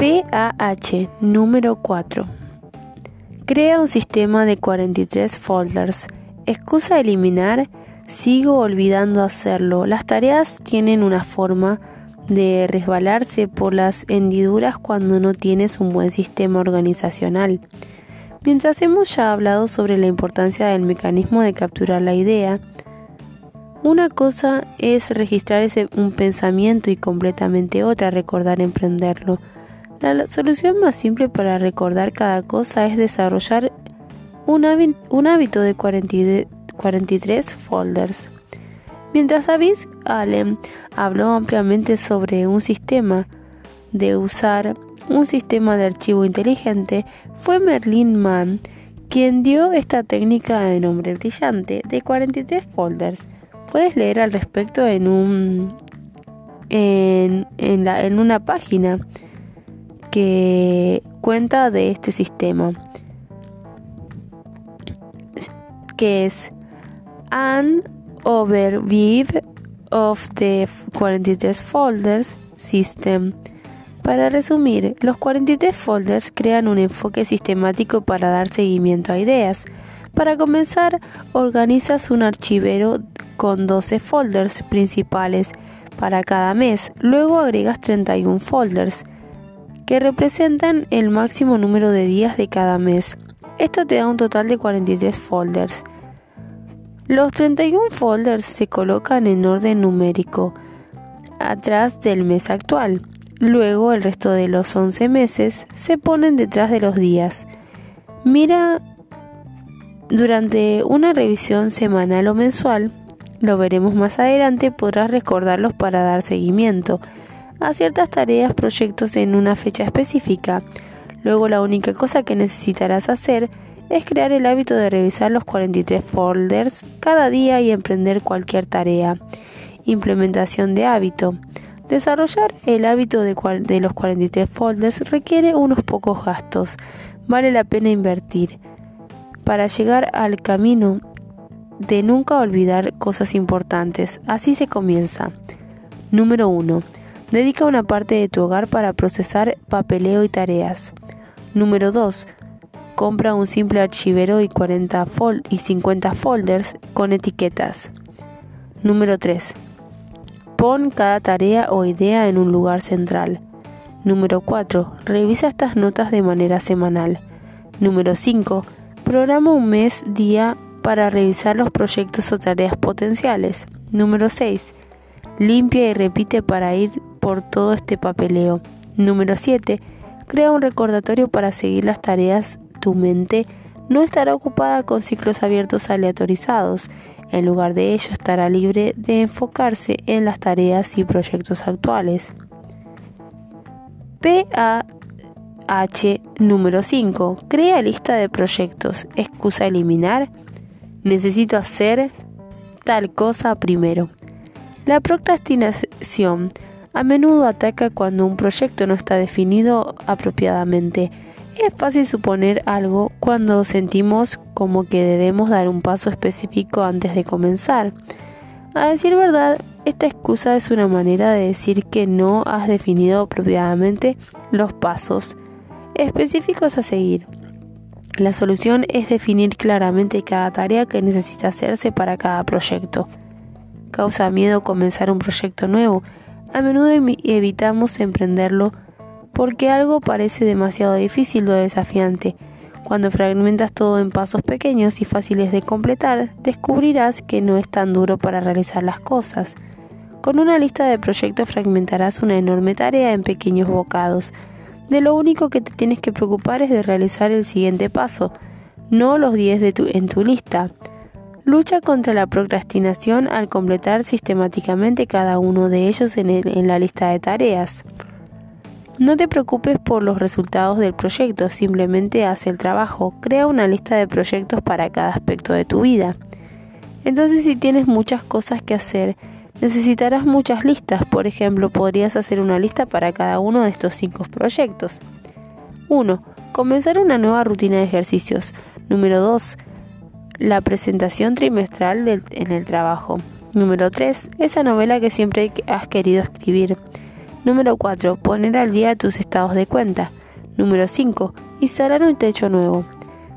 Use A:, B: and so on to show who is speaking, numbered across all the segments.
A: PAH número 4. Crea un sistema de 43 folders. Excusa eliminar. Sigo olvidando hacerlo. Las tareas tienen una forma de resbalarse por las hendiduras cuando no tienes un buen sistema organizacional. Mientras hemos ya hablado sobre la importancia del mecanismo de capturar la idea, una cosa es registrar ese, un pensamiento y completamente otra recordar emprenderlo. La solución más simple para recordar cada cosa es desarrollar un, hábito de 43 folders. Mientras David Allen habló ampliamente sobre un sistema de usar un sistema de archivo inteligente, fue Merlin Mann quien dio esta técnica de nombre brillante de 43 folders. Puedes leer al respecto en, un, en, en una página que cuenta de este sistema, que es an overview of the 43 folders system. Para resumir, los 43 folders crean un enfoque sistemático para dar seguimiento a ideas. Para comenzar, organizas un archivero con 12 folders principales para cada mes. Luego agregas 31 folders que representan el máximo número de días de cada mes. Esto te da un total de 43 folders. Los 31 folders se colocan en orden numérico atrás del mes actual. Luego el resto de los 11 meses se ponen detrás de los días. Mira durante una revisión semanal o mensual, lo veremos más adelante, podrás recordarlos para dar seguimiento a ciertas tareas, proyectos en una fecha específica. Luego la única cosa que necesitarás hacer es crear el hábito de revisar los 43 folders cada día y emprender cualquier tarea. Implementación de hábito. Desarrollar el hábito de, de, los 43 folders requiere unos pocos gastos. Vale la pena invertir. Para llegar al camino de nunca olvidar cosas importantes. Así se comienza. Número 1. Dedica una parte de tu hogar para procesar papeleo y tareas. Número 2. Compra un simple archivero y, 40 y 50 folders con etiquetas. Número 3. Pon cada tarea o idea en un lugar central. Número 4. Revisa estas notas de manera semanal. Número 5. Programa un mes día para revisar los proyectos o tareas potenciales. Número 6. Limpia y repite para ir por todo este papeleo. Número 7. Crea un recordatorio para seguir las tareas. Tu mente no estará ocupada con ciclos abiertos aleatorizados. En lugar de ello, estará libre de enfocarse en las tareas y proyectos actuales. PAH número 5. Crea lista de proyectos. Excusa eliminar. Necesito hacer tal cosa primero. La procrastinación a menudo ataca cuando un proyecto no está definido apropiadamente. Es fácil suponer algo cuando sentimos como que debemos dar un paso específico antes de comenzar. A decir verdad, esta excusa es una manera de decir que no has definido apropiadamente los pasos específicos a seguir. La solución es definir claramente cada tarea que necesita hacerse para cada proyecto. Causa miedo comenzar un proyecto nuevo a menudo evitamos emprenderlo porque algo parece demasiado difícil o desafiante. Cuando fragmentas todo en pasos pequeños y fáciles de completar, descubrirás que no es tan duro para realizar las cosas. Con una lista de proyectos fragmentarás una enorme tarea en pequeños bocados. De lo único que te tienes que preocupar es de realizar el siguiente paso, no los 10 de tu, en tu lista. Lucha contra la procrastinación al completar sistemáticamente cada uno de ellos en, la lista de tareas. No te preocupes por los resultados del proyecto, simplemente haz el trabajo, crea una lista de proyectos para cada aspecto de tu vida. Entonces si tienes muchas cosas que hacer, necesitarás muchas listas, por ejemplo, podrías hacer una lista para cada uno de estos cinco proyectos. 1. Comenzar una nueva rutina de ejercicios. Número 2 la presentación trimestral en el trabajo. Número 3. Esa novela que siempre has querido escribir. Número 4. Poner al día tus estados de cuenta. Número 5. Instalar un techo nuevo.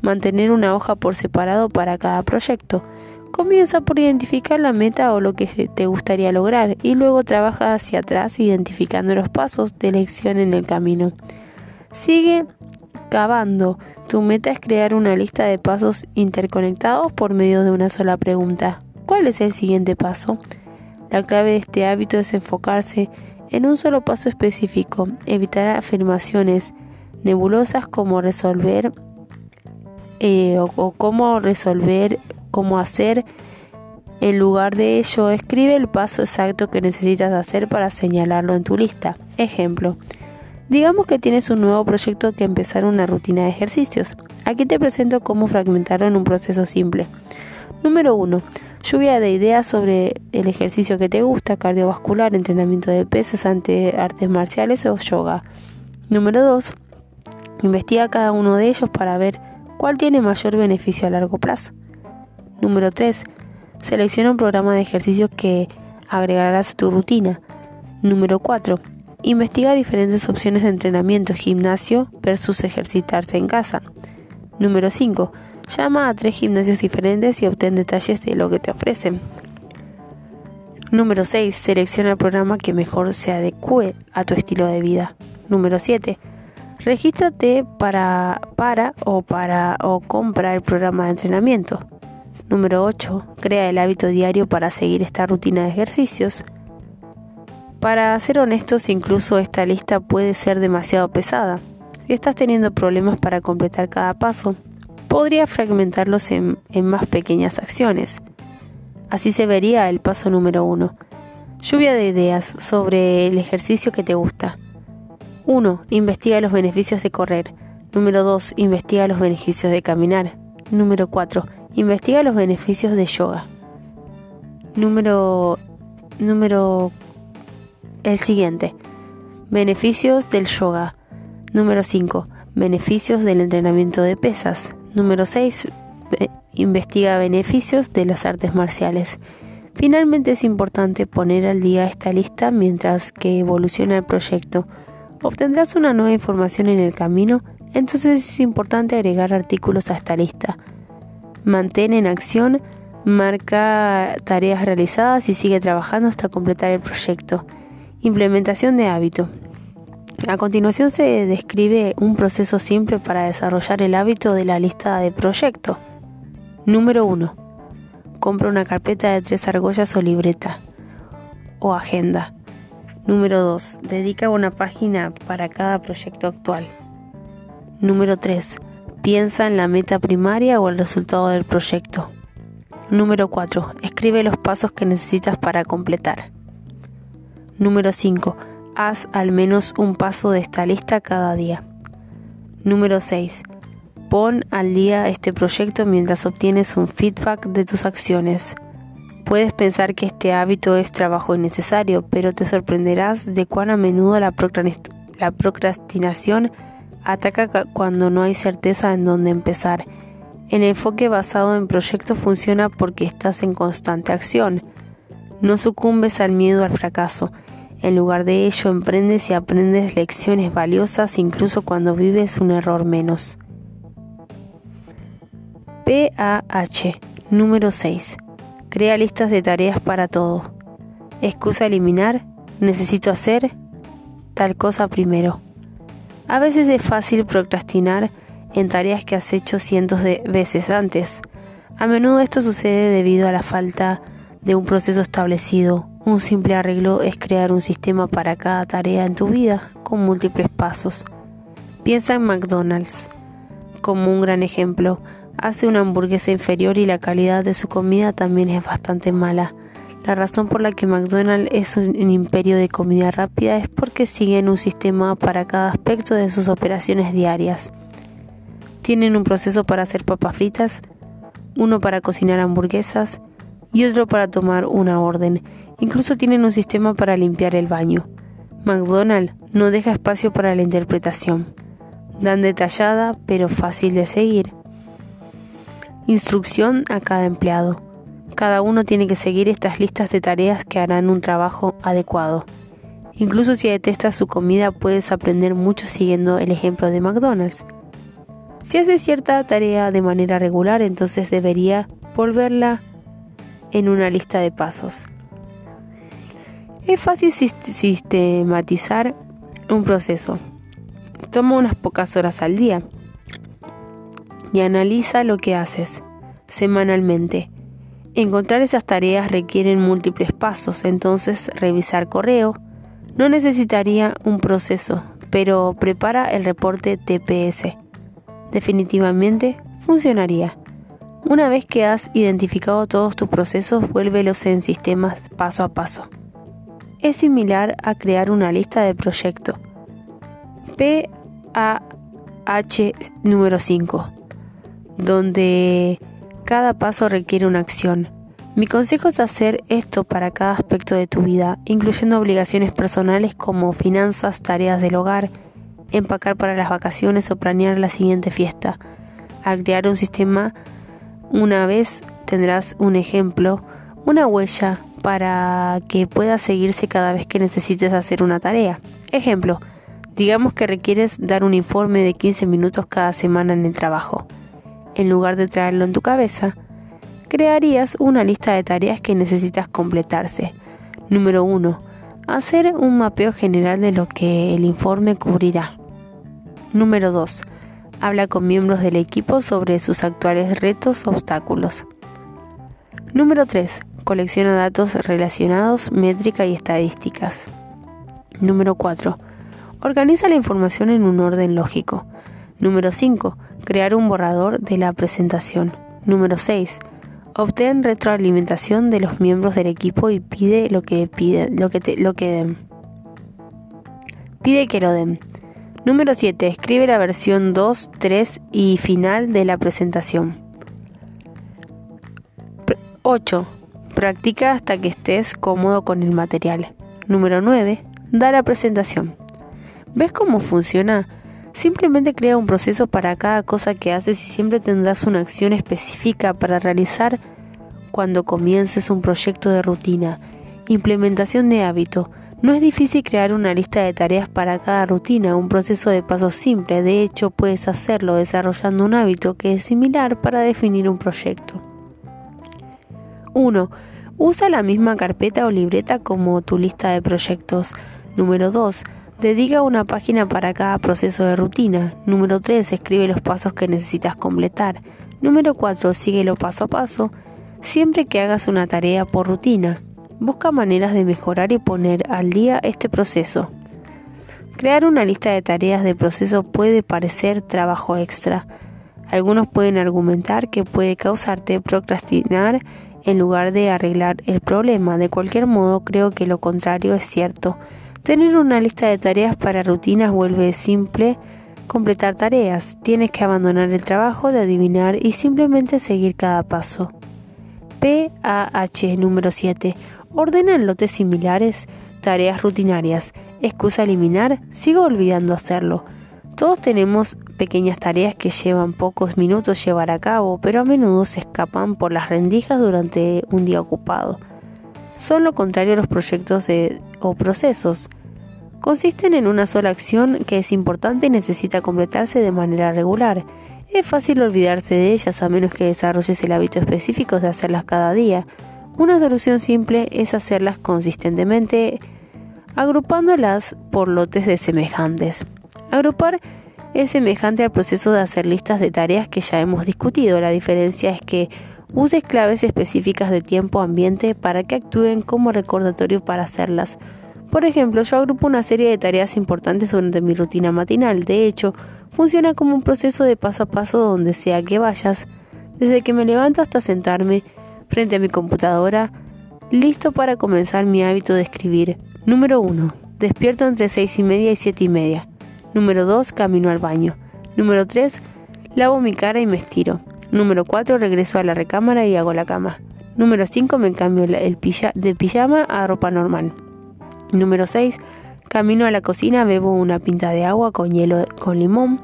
A: Mantener una hoja por separado para cada proyecto. Comienza por identificar la meta o lo que te gustaría lograr y luego trabaja hacia atrás identificando los pasos de elección en el camino. Sigue cavando. Tu meta es crear una lista de pasos interconectados por medio de una sola pregunta. ¿Cuál es el siguiente paso? La clave de este hábito es enfocarse en un solo paso específico, evitar afirmaciones nebulosas como resolver eh, o, cómo resolver, cómo hacer. En lugar de ello, escribe el paso exacto que necesitas hacer para señalarlo en tu lista. Ejemplo, digamos que tienes un nuevo proyecto que empezar una rutina de ejercicios. Aquí te presento cómo fragmentarlo en un proceso simple. Número 1. Lluvia de ideas sobre el ejercicio que te gusta, cardiovascular, entrenamiento de pesas ante artes marciales o yoga. Número 2. Investiga cada uno de ellos para ver cuál tiene mayor beneficio a largo plazo. Número 3. Selecciona un programa de ejercicios que agregarás a tu rutina. Número 4. Investiga diferentes opciones de entrenamiento, gimnasio versus ejercitarse en casa. Número 5. Llama a tres gimnasios diferentes y obtén detalles de lo que te ofrecen. Número 6. Selecciona el programa que mejor se adecue a tu estilo de vida. Número 7. Regístrate para, para o para o compra el programa de entrenamiento. Número 8. Crea el hábito diario para seguir esta rutina de ejercicios. Para ser honestos, incluso esta lista puede ser demasiado pesada. Si estás teniendo problemas para completar cada paso, podría fragmentarlos en, más pequeñas acciones. Así se vería el paso número 1. Lluvia de ideas sobre el ejercicio que te gusta. 1. Investiga los beneficios de correr. Número 2. Investiga los beneficios de caminar. Número 4. Investiga los beneficios de yoga. Número número el siguiente. Beneficios del yoga. Número 5. Beneficios del entrenamiento de pesas. Número 6. Investiga beneficios de las artes marciales. Finalmente es importante poner al día esta lista mientras que evoluciona el proyecto obtendrás una nueva información en el camino, entonces es importante agregar artículos a esta lista. Mantén en acción, marca tareas realizadas y sigue trabajando hasta completar el proyecto. Implementación de hábito. A continuación se describe un proceso simple para desarrollar el hábito de la lista de proyecto. Número 1. Compra una carpeta de tres argollas o libreta o agenda. Número 2. Dedica una página para cada proyecto actual. Número 3. Piensa en la meta primaria o el resultado del proyecto. Número 4. Escribe los pasos que necesitas para completar. Número 5. Haz al menos un paso de esta lista cada día. Número 6. Pon al día este proyecto mientras obtienes un feedback de tus acciones. Puedes pensar que este hábito es trabajo innecesario, pero te sorprenderás de cuán a menudo la, procrastinación ataca cuando no hay certeza en dónde empezar. El enfoque basado en proyectos funciona porque estás en constante acción. No sucumbes al miedo al fracaso. En lugar de ello, emprendes y aprendes lecciones valiosas incluso cuando vives un error menos. PAH número 6 Crea listas de tareas para todo. Excusa eliminar. Necesito hacer tal cosa primero. A veces es fácil procrastinar en tareas que has hecho cientos de veces antes. A menudo esto sucede debido a la falta de un proceso establecido. Un simple arreglo es crear un sistema para cada tarea en tu vida con múltiples pasos. Piensa en McDonald's como un gran ejemplo hace una hamburguesa inferior y la calidad de su comida también es bastante mala. La razón por la que McDonald's es un imperio de comida rápida es porque siguen un sistema para cada aspecto de sus operaciones diarias. Tienen un proceso para hacer papas fritas, uno para cocinar hamburguesas y otro para tomar una orden. Incluso tienen un sistema para limpiar el baño. McDonald's no deja espacio para la interpretación. Dan detallada pero fácil de seguir. Instrucción a cada empleado. Cada uno tiene que seguir estas listas de tareas que harán un trabajo adecuado. Incluso si detestas su comida, puedes aprender mucho siguiendo el ejemplo de McDonald's. Si haces cierta tarea de manera regular, entonces debería volverla en una lista de pasos. Es fácil sistematizar un proceso. Toma unas pocas horas al día y analiza lo que haces semanalmente. Encontrar esas tareas requieren múltiples pasos, entonces revisar correo no necesitaría un proceso, pero prepara el reporte TPS. Definitivamente funcionaría. Una vez que has identificado todos tus procesos, vuélvelos en sistemas paso a paso. Es similar a crear una lista de proyectos. PAH número 5 donde cada paso requiere una acción. Mi consejo es hacer esto para cada aspecto de tu vida, incluyendo obligaciones personales como finanzas, tareas del hogar, empacar para las vacaciones o planear la siguiente fiesta. Al crear un sistema, una vez tendrás un ejemplo, una huella para que pueda seguirse cada vez que necesites hacer una tarea. Ejemplo, digamos que requieres dar un informe de 15 minutos cada semana en el trabajo en lugar de traerlo en tu cabeza, crearías una lista de tareas que necesitas completarse. Número 1. Hacer un mapeo general de lo que el informe cubrirá. Número 2. Habla con miembros del equipo sobre sus actuales retos o obstáculos. Número 3. Colecciona datos relacionados, métrica y estadísticas. Número 4. Organiza la información en un orden lógico. Número 5. Crear un borrador de la presentación. Número 6. Obtén retroalimentación de los miembros del equipo y pide lo que pide, lo que lo que den. Pide que lo den. Número 7. Escribe la versión 2, 3 y final de la presentación. 8. Practica hasta que estés cómodo con el material. Número 9. Da la presentación. ¿Ves cómo funciona? Simplemente crea un proceso para cada cosa que haces y siempre tendrás una acción específica para realizar cuando comiences un proyecto de rutina. Implementación de hábito. No es difícil crear una lista de tareas para cada rutina, un proceso de pasos simple. De hecho, puedes hacerlo desarrollando un hábito que es similar para definir un proyecto. 1. Usa la misma carpeta o libreta como tu lista de proyectos. Número 2. Dedica una página para cada proceso de rutina. Número 3. Escribe los pasos que necesitas completar. Número 4. Síguelo paso a paso. Siempre que hagas una tarea por rutina, busca maneras de mejorar y poner al día este proceso. Crear una lista de tareas de proceso puede parecer trabajo extra. Algunos pueden argumentar que puede causarte procrastinar en lugar de arreglar el problema. De cualquier modo, creo que lo contrario es cierto. Tener una lista de tareas para rutinas vuelve simple completar tareas. Tienes que abandonar el trabajo de adivinar y simplemente seguir cada paso. PAH número 7. Ordena en lotes similares tareas rutinarias. Excusa eliminar, sigo olvidando hacerlo. Todos tenemos pequeñas tareas que llevan pocos minutos llevar a cabo, pero a menudo se escapan por las rendijas durante un día ocupado. Son lo contrario a los proyectos o procesos. Consisten en una sola acción que es importante y necesita completarse de manera regular. Es fácil olvidarse de ellas a menos que desarrolles el hábito específico de hacerlas cada día. Una solución simple es hacerlas consistentemente agrupándolas por lotes de semejantes. Agrupar es semejante al proceso de hacer listas de tareas que ya hemos discutido. La diferencia es que Uses claves específicas de tiempo ambiente para que actúen como recordatorio para hacerlas. Por ejemplo, yo agrupo una serie de tareas importantes durante mi rutina matinal. De hecho, funciona como un proceso de paso a paso donde sea que vayas, desde que me levanto hasta sentarme frente a mi computadora, listo para comenzar mi hábito de escribir. Número 1. Despierto entre 6 y media y 7 y media. Número 2. Camino al baño. Número 3. Lavo mi cara y me estiro. Número 4. Regreso a la recámara y hago la cama. Número 5. Me cambio el de pijama a ropa normal. Número 6. Camino a la cocina, bebo una pinta de agua con hielo con limón.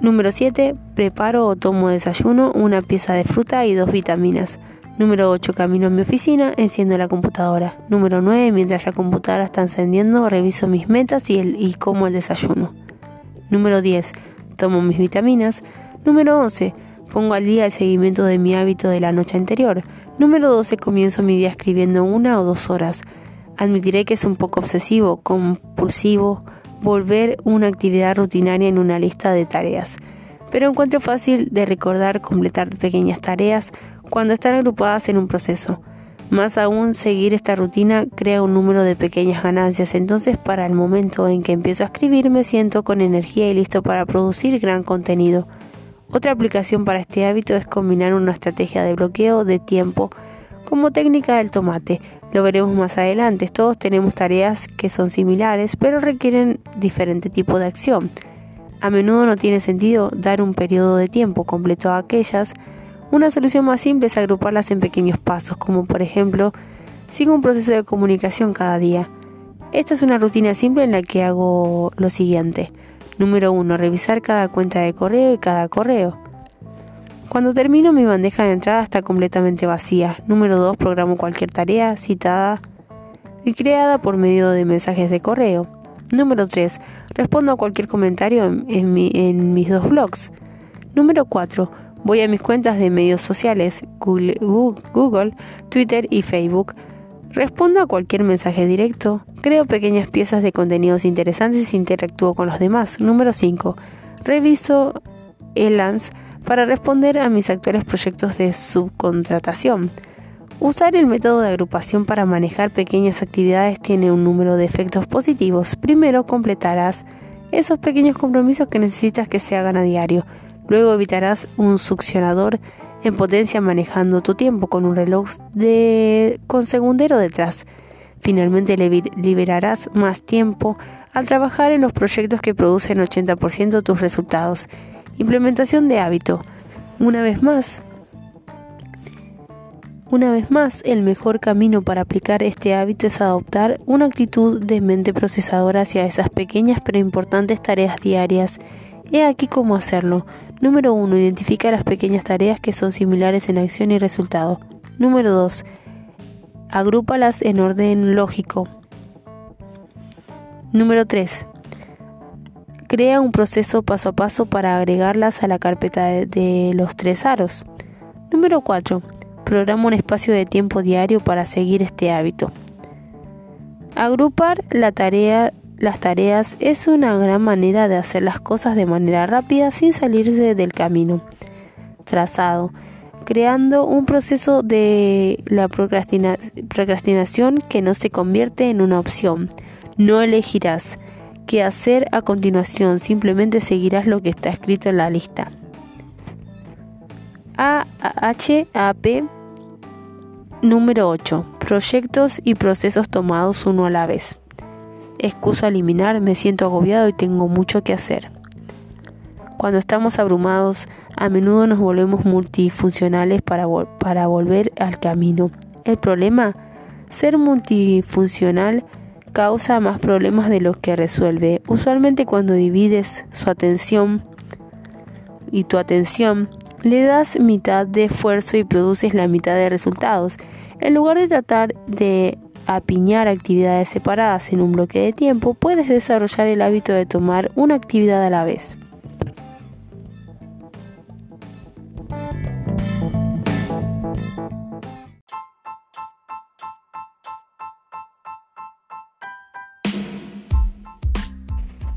A: Número 7. Preparo o tomo desayuno, una pieza de fruta y dos vitaminas. Número 8. Camino a mi oficina, enciendo la computadora. Número 9. Mientras la computadora está encendiendo, reviso mis metas y, el, y como el desayuno. Número 10. Tomo mis vitaminas. Número 11. Pongo al día el seguimiento de mi hábito de la noche anterior. Número 12. Comienzo mi día escribiendo una o dos horas. Admitiré que es un poco obsesivo, compulsivo, volver una actividad rutinaria en una lista de tareas. Pero encuentro fácil de recordar completar pequeñas tareas cuando están agrupadas en un proceso. Más aún, seguir esta rutina crea un número de pequeñas ganancias, entonces para el momento en que empiezo a escribir me siento con energía y listo para producir gran contenido. Otra aplicación para este hábito es combinar una estrategia de bloqueo de tiempo como técnica del tomate. Lo veremos más adelante. Todos tenemos tareas que son similares, pero requieren diferente tipo de acción. A menudo no tiene sentido dar un periodo de tiempo completo a aquellas. Una solución más simple es agruparlas en pequeños pasos, como por ejemplo, sigo un proceso de comunicación cada día. Esta es una rutina simple en la que hago lo siguiente. Número 1. Revisar cada cuenta de correo y cada correo. Cuando termino mi bandeja de entrada está completamente vacía. Número 2. Programo cualquier tarea citada y creada por medio de mensajes de correo. Número 3. Respondo a cualquier comentario en, mis dos blogs. Número 4. Voy a mis cuentas de medios sociales, Google, Twitter y Facebook. Respondo a cualquier mensaje directo, creo pequeñas piezas de contenidos interesantes e interactúo con los demás. Número 5. Reviso ELANS para responder a mis actuales proyectos de subcontratación. Usar el método de agrupación para manejar pequeñas actividades tiene un número de efectos positivos. Primero completarás esos pequeños compromisos que necesitas que se hagan a diario. Luego evitarás un succionador en potencia manejando tu tiempo con un reloj de con segundero detrás. Finalmente liberarás más tiempo al trabajar en los proyectos que producen 80% tus resultados. Implementación de hábito. Una vez más, una vez más, el mejor camino para aplicar este hábito es adoptar una actitud de mente procesadora hacia esas pequeñas pero importantes tareas diarias. He aquí cómo hacerlo. Número 1. Identifica las pequeñas tareas que son similares en acción y resultado. Número 2. Agrúpalas en orden lógico. Número 3. Crea un proceso paso a paso para agregarlas a la carpeta de, los tres aros. Número 4 programa un espacio de tiempo diario para seguir este hábito. Agrupar la tarea, las tareas es una gran manera de hacer las cosas de manera rápida sin salirse del camino trazado, creando un proceso de la procrastinación que no se convierte en una opción. No elegirás qué hacer a continuación, simplemente seguirás lo que está escrito en la lista. A H A P Número 8. Proyectos y procesos tomados uno a la vez. Excuso a eliminar, me siento agobiado y tengo mucho que hacer. Cuando estamos abrumados, a menudo nos volvemos multifuncionales para, para volver al camino. El problema, ser multifuncional causa más problemas de los que resuelve. Usualmente cuando divides su atención y tu atención le das mitad de esfuerzo y produces la mitad de resultados. En lugar de tratar de apiñar actividades separadas en un bloque de tiempo, puedes desarrollar el hábito de tomar una actividad a la vez.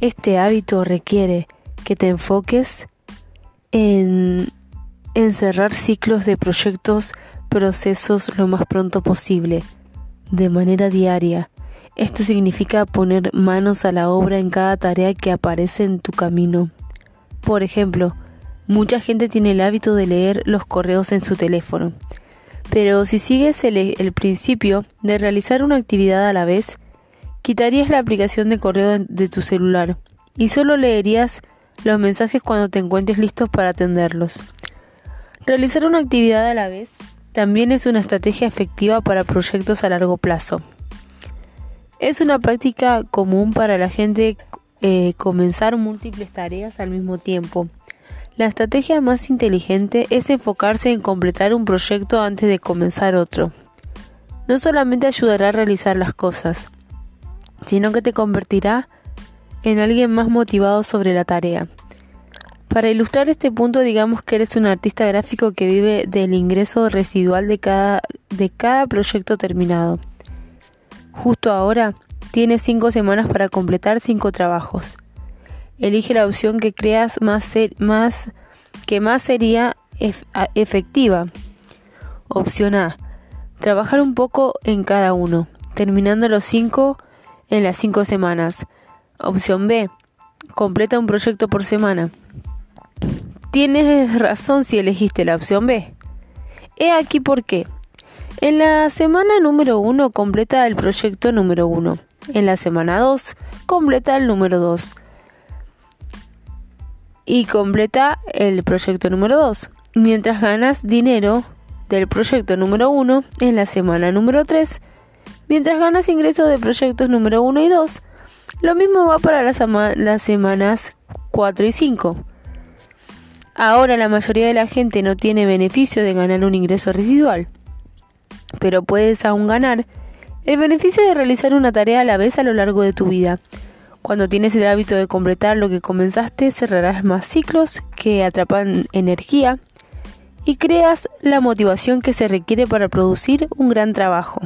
A: Este hábito requiere que te enfoques en encerrar ciclos de proyectos, procesos lo más pronto posible, de manera diaria. Esto significa poner manos a la obra en cada tarea que aparece en tu camino. Por ejemplo, mucha gente tiene el hábito de leer los correos en su teléfono. Pero si sigues el, principio de realizar una actividad a la vez, quitarías la aplicación de correo de tu celular y solo leerías los mensajes cuando te encuentres listos para atenderlos. Realizar una actividad a la vez también es una estrategia efectiva para proyectos a largo plazo. Es una práctica común para la gente eh, comenzar múltiples tareas al mismo tiempo. La estrategia más inteligente es enfocarse en completar un proyecto antes de comenzar otro. No solamente ayudará a realizar las cosas, sino que te convertirá en alguien más motivado sobre la tarea. Para ilustrar este punto, digamos que eres un artista gráfico que vive del ingreso residual de cada, de cada proyecto terminado. Justo ahora, tienes cinco semanas para completar cinco trabajos. Elige la opción que creas más, más que más sería efectiva. Opción A. Trabajar un poco en cada uno, terminando los cinco en las cinco semanas. Opción B. Completa un proyecto por semana. Tienes razón si elegiste la opción B. He aquí por qué. En la semana número 1 completa el proyecto número 1. En la semana 2 completa el número 2. Y completa el proyecto número 2. Mientras ganas dinero del proyecto número 1 en la semana número 3. Mientras ganas ingresos de proyectos número 1 y 2. Lo mismo va para las, las semanas 4 y 5. Ahora la mayoría de la gente no tiene beneficio de ganar un ingreso residual, pero puedes aún ganar el beneficio de realizar una tarea a la vez a lo largo de tu vida. Cuando tienes el hábito de completar lo que comenzaste, cerrarás más ciclos que atrapan energía y creas la motivación que se requiere para producir un gran trabajo.